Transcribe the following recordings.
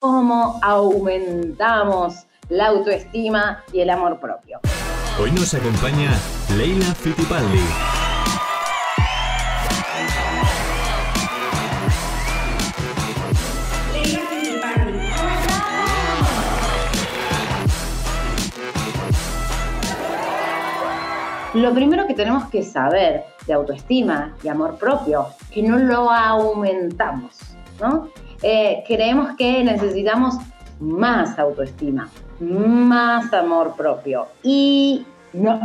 cómo aumentamos la autoestima y el amor propio. Hoy nos acompaña Leila Fittipaldi. Lo primero que tenemos que saber de autoestima y amor propio, que no lo aumentamos, ¿no? Eh, creemos que necesitamos más autoestima, más amor propio. Y no,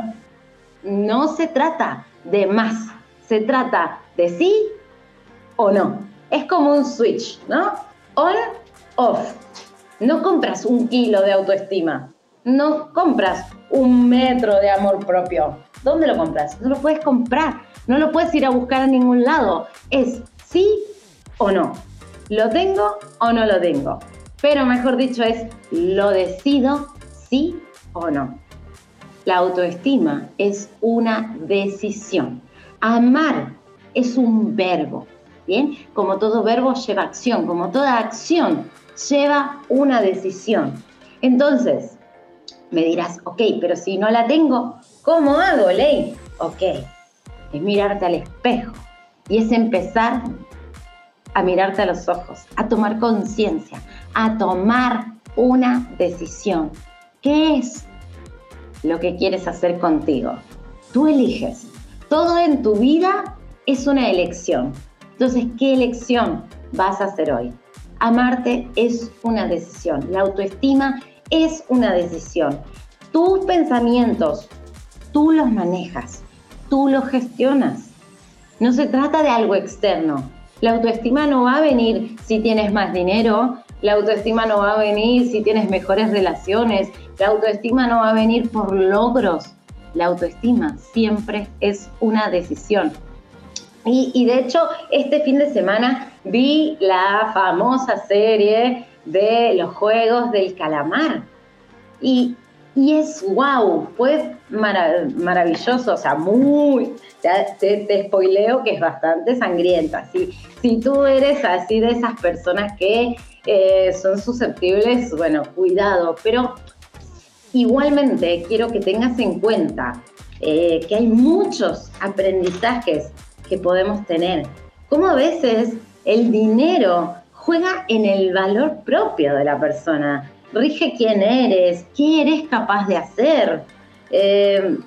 no se trata de más, se trata de sí o no. Es como un switch, ¿no? On, off. No compras un kilo de autoestima, no compras un metro de amor propio. ¿Dónde lo compras? No lo puedes comprar, no lo puedes ir a buscar a ningún lado. Es sí o no. ¿Lo tengo o no lo tengo? Pero mejor dicho es, lo decido sí o no. La autoestima es una decisión. Amar es un verbo, ¿bien? Como todo verbo lleva acción, como toda acción lleva una decisión. Entonces, me dirás, ok, pero si no la tengo, ¿cómo hago, Ley? Ok, es mirarte al espejo y es empezar a mirarte a los ojos, a tomar conciencia, a tomar una decisión. ¿Qué es lo que quieres hacer contigo? Tú eliges. Todo en tu vida es una elección. Entonces, ¿qué elección vas a hacer hoy? Amarte es una decisión. La autoestima es una decisión. Tus pensamientos, tú los manejas, tú los gestionas. No se trata de algo externo, la autoestima no va a venir si tienes más dinero, la autoestima no va a venir si tienes mejores relaciones, la autoestima no va a venir por logros. La autoestima siempre es una decisión. Y, de hecho, este fin de semana vi la famosa serie de los Juegos del Calamar. Y y es wow, fue maravilloso, o sea, muy, te, te, spoileo que es bastante sangrienta. Si, si tú eres así de esas personas que eh, son susceptibles, bueno, cuidado, pero igualmente quiero que tengas en cuenta eh, que hay muchos aprendizajes que podemos tener. Como a veces el dinero juega en el valor propio de la persona rige quién eres, qué eres capaz de hacer. Eh,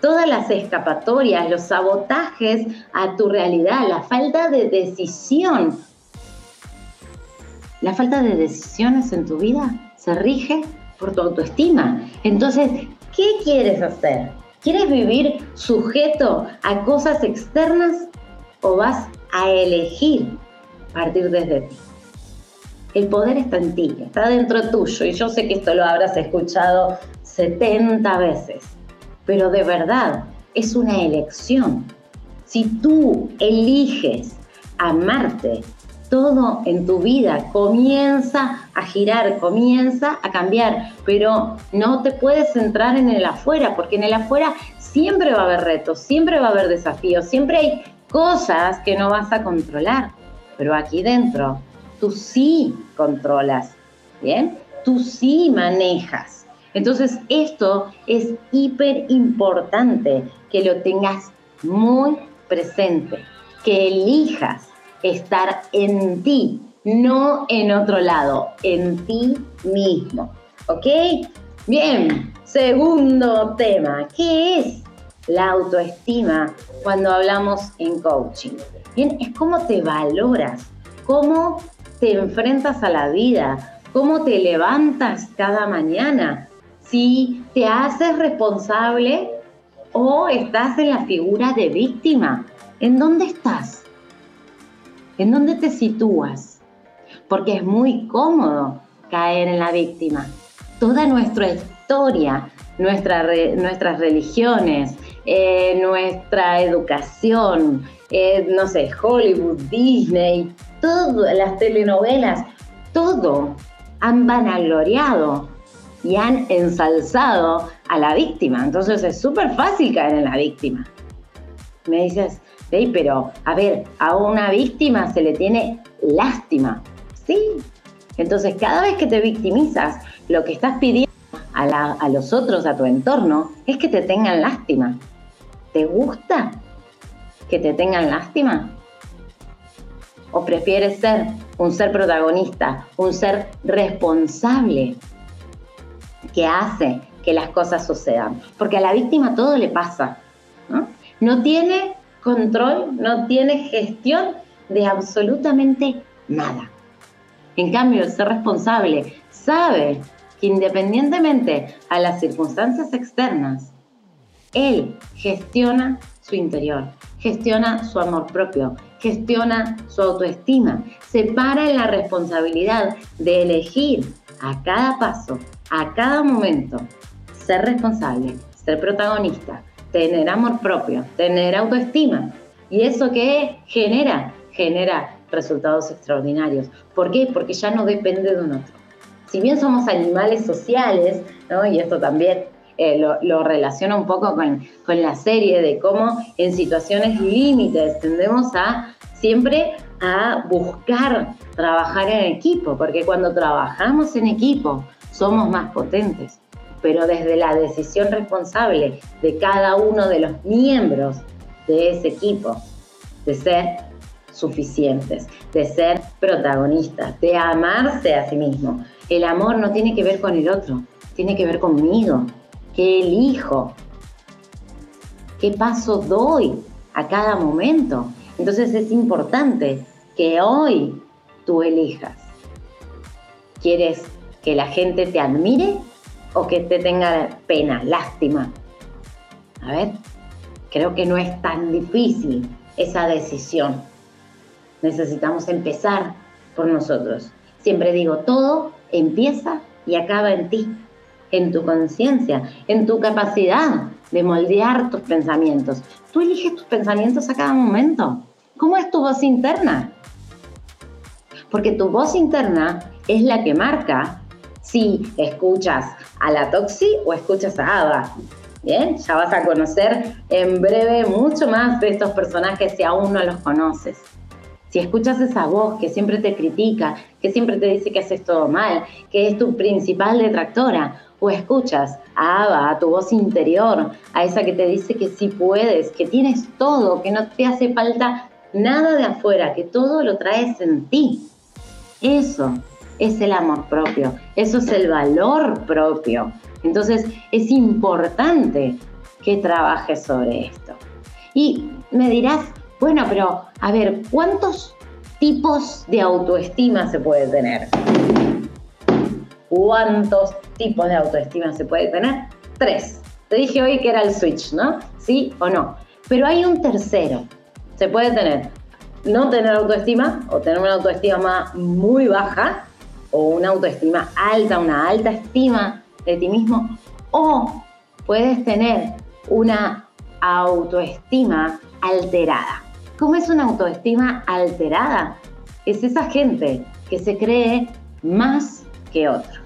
todas las escapatorias, los sabotajes a tu realidad, la falta de decisión. La falta de decisiones en tu vida se rige por tu autoestima. Entonces, ¿qué quieres hacer? ¿Quieres vivir sujeto a cosas externas o vas a elegir partir desde ti? El poder está en ti, está dentro tuyo. Y yo sé que esto lo habrás escuchado 70 veces, pero de verdad es una elección. Si tú eliges amarte, todo en tu vida comienza a girar, comienza a cambiar, pero no te puedes centrar en el afuera, porque en el afuera siempre va a haber retos, siempre va a haber desafíos, siempre hay cosas que no vas a controlar, pero aquí dentro tú sí controlas, ¿bien? Tú sí manejas. Entonces, esto es hiper importante que lo tengas muy presente, que elijas estar en ti, no en otro lado, en ti mismo. ¿Ok? Bien, segundo tema, ¿qué es la autoestima cuando hablamos en coaching? Bien, es cómo te valoras, cómo te enfrentas a la vida, cómo te levantas cada mañana, si te haces responsable o estás en la figura de víctima. ¿En dónde estás? ¿En dónde te sitúas? Porque es muy cómodo caer en la víctima. Toda nuestra historia, nuestra, nuestras religiones, eh, nuestra educación, eh, no sé, Hollywood, Disney, todas las telenovelas, todo han vanagloriado y han ensalzado a la víctima. Entonces es súper fácil caer en la víctima. Me dices, hey, pero a ver, a una víctima se le tiene lástima. Sí, Entonces, cada vez que te victimizas, lo que estás pidiendo a, a los otros, a tu entorno, es que te tengan lástima. ¿Te gusta que te tengan lástima? ¿O prefieres ser un ser protagonista, un ser responsable que hace que las cosas sucedan? Porque a la víctima todo le pasa. ¿no? no tiene control, no tiene gestión de absolutamente nada. En cambio, el ser responsable sabe que independientemente a las circunstancias externas, él gestiona su interior, gestiona su amor propio, gestiona su autoestima, se para en la responsabilidad de elegir a cada paso, a cada momento, ser responsable, ser protagonista, tener amor propio, tener autoestima. ¿Y eso qué genera? Genera resultados extraordinarios. ¿Por qué? Porque ya no depende de un otro. Si bien somos animales sociales, ¿no? y esto también eh, lo, relaciona un poco con, con la serie de cómo en situaciones límites tendemos a siempre a buscar trabajar en equipo, porque cuando trabajamos en equipo somos más potentes, pero desde la decisión responsable de cada uno de los miembros de ese equipo, de ser suficientes, de ser protagonistas, de amarse a sí mismo. El amor no tiene que ver con el otro, tiene que ver conmigo, qué elijo, qué paso doy a cada momento. Entonces es importante que hoy tú elijas. ¿Quieres que la gente te admire o que te tenga pena, lástima? A ver, creo que no es tan difícil esa decisión. Necesitamos empezar por nosotros. Siempre digo, todo empieza y acaba en ti en tu conciencia, en tu capacidad de moldear tus pensamientos. Tú eliges tus pensamientos a cada momento. ¿Cómo es tu voz interna? Porque tu voz interna es la que marca si escuchas a la Toxi o escuchas a Ava. Bien, ya vas a conocer en breve mucho más de estos personajes si aún no los conoces. Si escuchas esa voz que siempre te critica, que siempre te dice que haces todo mal, que es tu principal detractora, o escuchas a Ava, a tu voz interior, a esa que te dice que sí puedes, que tienes todo, que no te hace falta nada de afuera, que todo lo traes en ti. Eso es el amor propio, eso es el valor propio. Entonces es importante que trabajes sobre esto. Y me dirás, bueno, pero a ver, ¿cuántos tipos de autoestima se puede tener? ¿Cuántos tipos de autoestima se puede tener? Tres. Te dije hoy que era el switch, ¿no? ¿Sí o no? Pero hay un tercero. Se puede tener no tener autoestima o tener una autoestima muy baja o una autoestima alta, una alta estima de ti mismo o puedes tener una autoestima alterada. ¿Cómo es una autoestima alterada? Es esa gente que se cree más que otro.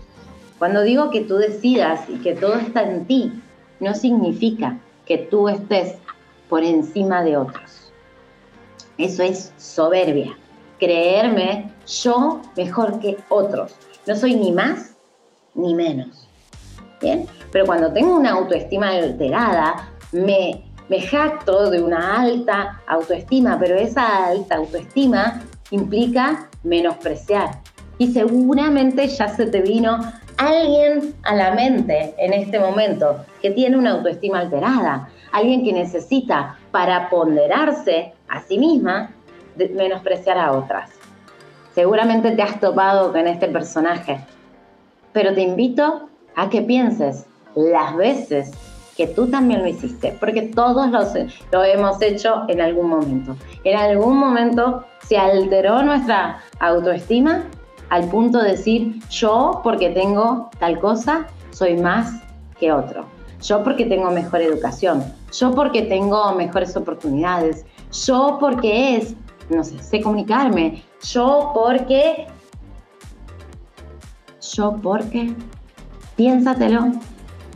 Cuando digo que tú decidas y que todo está en ti, no significa que tú estés por encima de otros. Eso es soberbia, creerme yo mejor que otros. No soy ni más ni menos. ¿Bien? Pero cuando tengo una autoestima alterada, me, me jacto de una alta autoestima, pero esa alta autoestima implica menospreciar. Y seguramente ya se te vino alguien a la mente en este momento que tiene una autoestima alterada, alguien que necesita para ponderarse a sí misma menospreciar a otras. Seguramente te has topado con este personaje, pero te invito a que pienses las veces que tú también lo hiciste, porque todos lo, lo hemos hecho en algún momento. En algún momento se alteró nuestra autoestima al punto de decir, yo porque tengo tal cosa, soy más que otro. Yo porque tengo mejor educación. Yo porque tengo mejores oportunidades. Yo porque es, no sé, sé comunicarme. Yo porque... Yo porque... Piénsatelo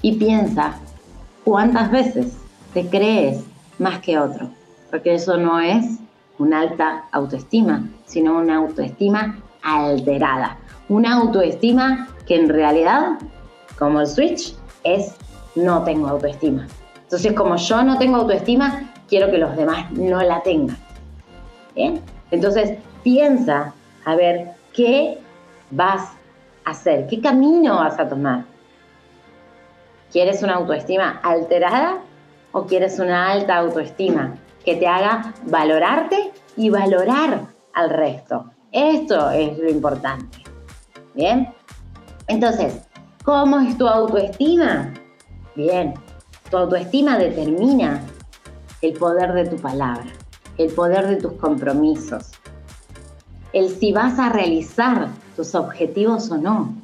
y piensa cuántas veces te crees más que otro. Porque eso no es una alta autoestima, sino una autoestima alterada, una autoestima que en realidad, como el switch, es no tengo autoestima. Entonces, como yo no tengo autoestima, quiero que los demás no la tengan. Entonces, piensa a ver qué vas a hacer, qué camino vas a tomar. ¿Quieres una autoestima alterada o quieres una alta autoestima que te haga valorarte y valorar al resto? Esto es lo importante. Bien. Entonces, ¿cómo es tu autoestima? Bien, tu autoestima determina el poder de tu palabra, el poder de tus compromisos, el si vas a realizar tus objetivos o no.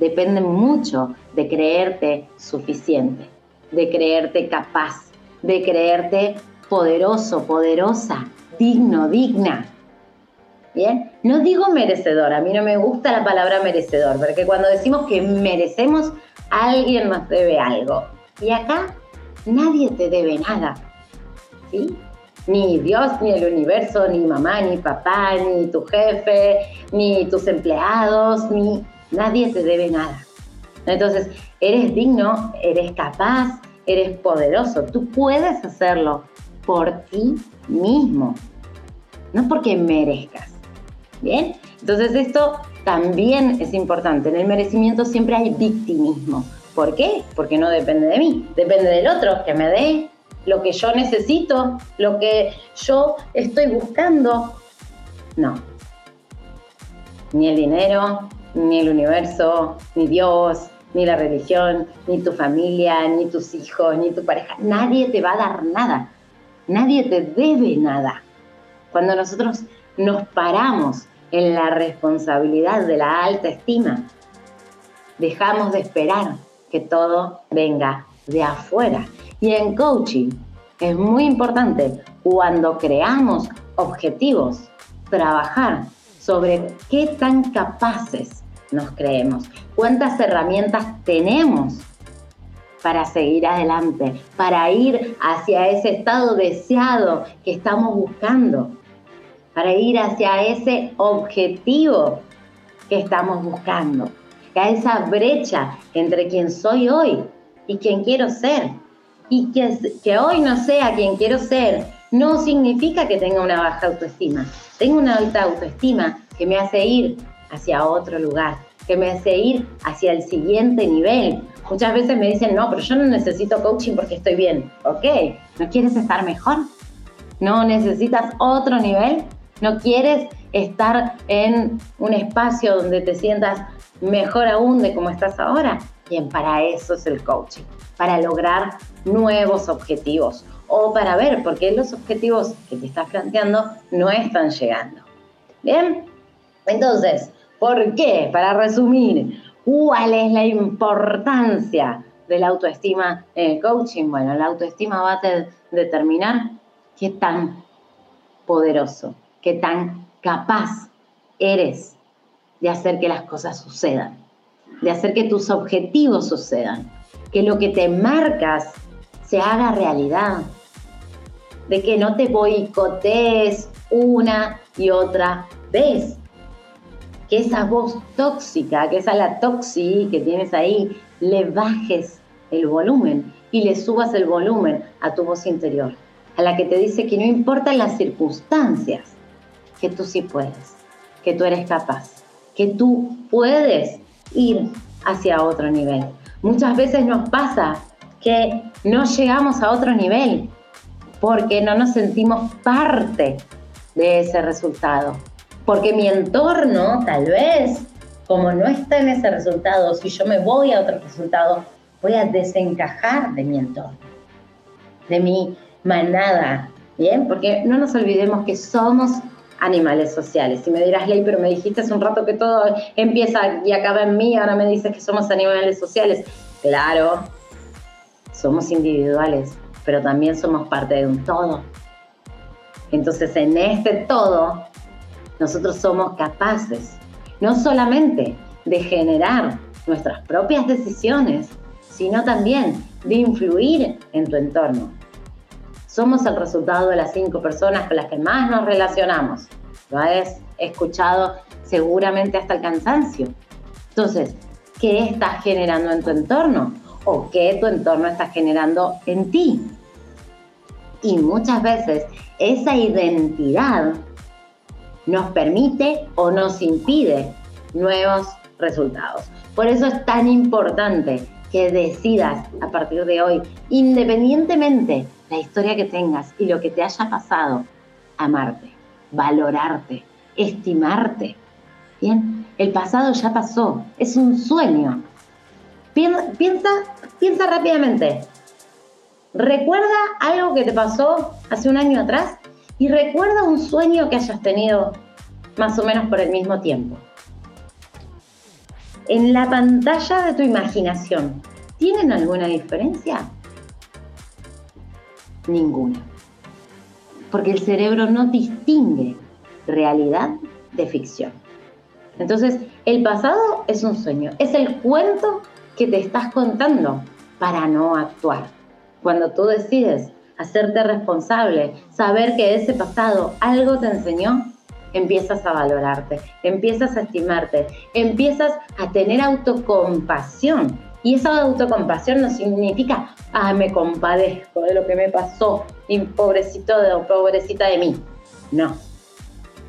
Depende mucho de creerte suficiente, de creerte capaz, de creerte poderoso, poderosa, digno, digna. Bien, no digo merecedor, a mí no me gusta la palabra merecedor, porque cuando decimos que merecemos, alguien nos debe algo. Y acá nadie te debe nada. ¿Sí? Ni Dios, ni el universo, ni mamá, ni papá, ni tu jefe, ni tus empleados, ni nadie te debe nada. Entonces, eres digno, eres capaz, eres poderoso. Tú puedes hacerlo por ti mismo, no porque merezcas. Bien, entonces esto también es importante. En el merecimiento siempre hay victimismo. ¿Por qué? Porque no depende de mí, depende del otro que me dé lo que yo necesito, lo que yo estoy buscando. No. Ni el dinero, ni el universo, ni Dios, ni la religión, ni tu familia, ni tus hijos, ni tu pareja. Nadie te va a dar nada. Nadie te debe nada. Cuando nosotros nos paramos en la responsabilidad de la alta estima, dejamos de esperar que todo venga de afuera. Y en coaching es muy importante cuando creamos objetivos, trabajar sobre qué tan capaces nos creemos, cuántas herramientas tenemos para seguir adelante, para ir hacia ese estado deseado que estamos buscando, para ir hacia ese objetivo que estamos buscando a esa brecha entre quien soy hoy y quien quiero ser. Y que, que hoy no sea quien quiero ser no significa que tenga una baja autoestima. Tengo una alta autoestima que me hace ir hacia otro lugar, que me hace ir hacia el siguiente nivel. Muchas veces me dicen, no, pero yo no necesito coaching porque estoy bien. Ok, ¿no quieres estar mejor? ¿No necesitas otro nivel? ¿No quieres estar en un espacio donde te sientas mejor aún de cómo estás ahora. Bien, para eso es el coaching, para lograr nuevos objetivos o para ver por qué los objetivos que te estás planteando no están llegando. Bien, entonces, ¿por qué? Para resumir, ¿cuál es la importancia de la autoestima en el coaching? Bueno, la autoestima va a determinar qué tan poderoso, qué tan capaz eres de hacer que las cosas sucedan, de hacer que tus objetivos sucedan, que lo que te marcas se haga realidad, de que no te boicotees una y otra vez, que esa voz tóxica, que esa la toxi que tienes ahí, le bajes el volumen y le subas el volumen a tu voz interior, a la que te dice que no importan las circunstancias, que tú sí puedes, que tú eres capaz que tú puedes ir hacia otro nivel. Muchas veces nos pasa que no llegamos a otro nivel porque no nos sentimos parte de ese resultado. Porque mi entorno, tal vez, como no está en ese resultado, si yo me voy a otro resultado, voy a desencajar de mi entorno, de mi manada, ¿bien? Porque no nos olvidemos que somos animales sociales. Y me dirás, Ley, pero me dijiste hace un rato que todo empieza y acaba en mí, ahora me dices que somos animales sociales. Claro, somos individuales, pero también somos parte de un todo. Entonces, en este todo, nosotros somos capaces no solamente de generar nuestras propias decisiones, sino también de influir en tu entorno somos el resultado de las cinco personas con las que más nos relacionamos. Lo has escuchado seguramente hasta el cansancio. Entonces, ¿qué estás generando en tu entorno? ¿O qué tu entorno está generando en ti? Y muchas veces esa identidad nos permite o nos impide nuevos resultados. Por eso es tan importante que decidas a partir de hoy, independientemente la historia que tengas y lo que te haya pasado, amarte, valorarte, estimarte. Bien, el pasado ya pasó, es un sueño. Piensa, piensa rápidamente. Recuerda algo que te pasó hace un año atrás y recuerda un sueño que hayas tenido más o menos por el mismo tiempo. En la pantalla de tu imaginación, ¿tienen alguna diferencia? Ninguna. Porque el cerebro no distingue realidad de ficción. Entonces, el pasado es un sueño, es el cuento que te estás contando para no actuar. Cuando tú decides hacerte responsable, saber que ese pasado algo te enseñó, empiezas a valorarte, empiezas a estimarte, empiezas a tener autocompasión. Y esa autocompasión no significa, ah, me compadezco de lo que me pasó, pobrecito de, pobrecita de mí. No.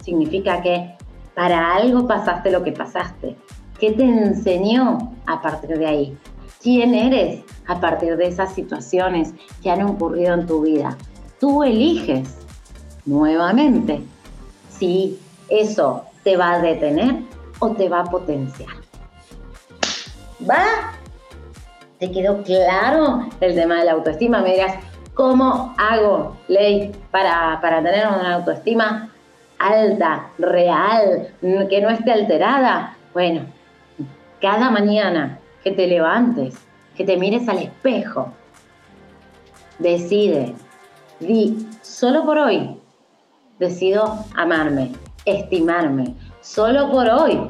Significa que para algo pasaste lo que pasaste. ¿Qué te enseñó a partir de ahí? quién eres a partir de esas situaciones que han ocurrido en tu vida. Tú eliges nuevamente si eso te va a detener o te va a potenciar. ¿Va? ¿Te quedó claro el tema de la autoestima? Me dirás, ¿cómo hago, Ley, para, para tener una autoestima alta, real, que no esté alterada? Bueno, cada mañana que te levantes, que te mires al espejo. Decide, di, solo por hoy decido amarme, estimarme. Solo por hoy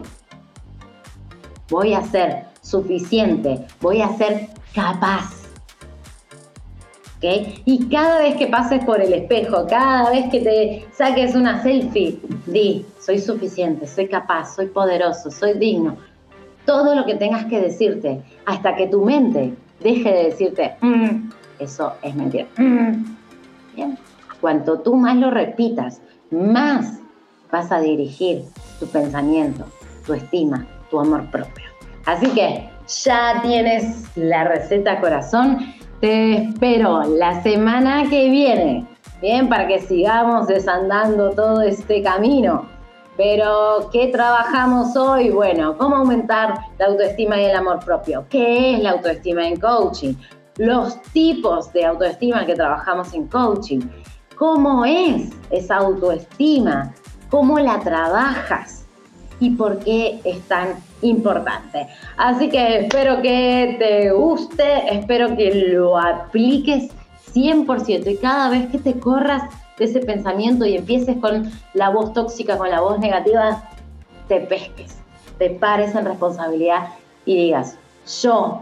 voy a ser suficiente, voy a ser capaz. Y cada vez que pases por el espejo, cada vez que te saques una selfie, di, soy suficiente, soy capaz, soy poderoso, soy digno, todo lo que tengas que decirte hasta que tu mente deje de decirte, mm, eso es mentira. Mm". Cuanto tú más lo repitas, más vas a dirigir tu pensamiento, tu estima, tu amor propio. Así que ya tienes la receta corazón. Te espero la semana que viene, bien, para que sigamos desandando todo este camino pero, ¿qué trabajamos hoy? Bueno, ¿cómo aumentar la autoestima y el amor propio? ¿Qué es la autoestima en coaching? Los tipos de autoestima que trabajamos en coaching. ¿Cómo es esa autoestima? ¿Cómo la trabajas? ¿Y por qué es tan importante? Así que espero que te guste, espero que lo apliques 100% y cada vez que te corras de ese pensamiento y empieces con la voz tóxica, con la voz negativa, te pesques, te pares en responsabilidad y digas, yo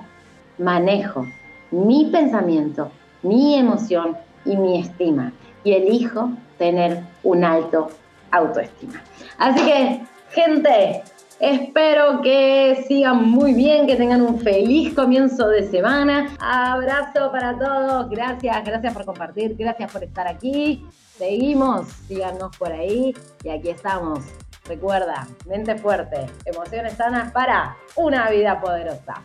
manejo mi pensamiento, mi emoción y mi estima y elijo tener un alto autoestima. Así que, gente, Espero que sigan muy bien, que tengan un feliz comienzo de semana. Abrazo para todos. Gracias, gracias por compartir, gracias por estar aquí. Seguimos, síganos por ahí y aquí estamos. Recuerda, mente fuerte, emociones sanas para una vida poderosa.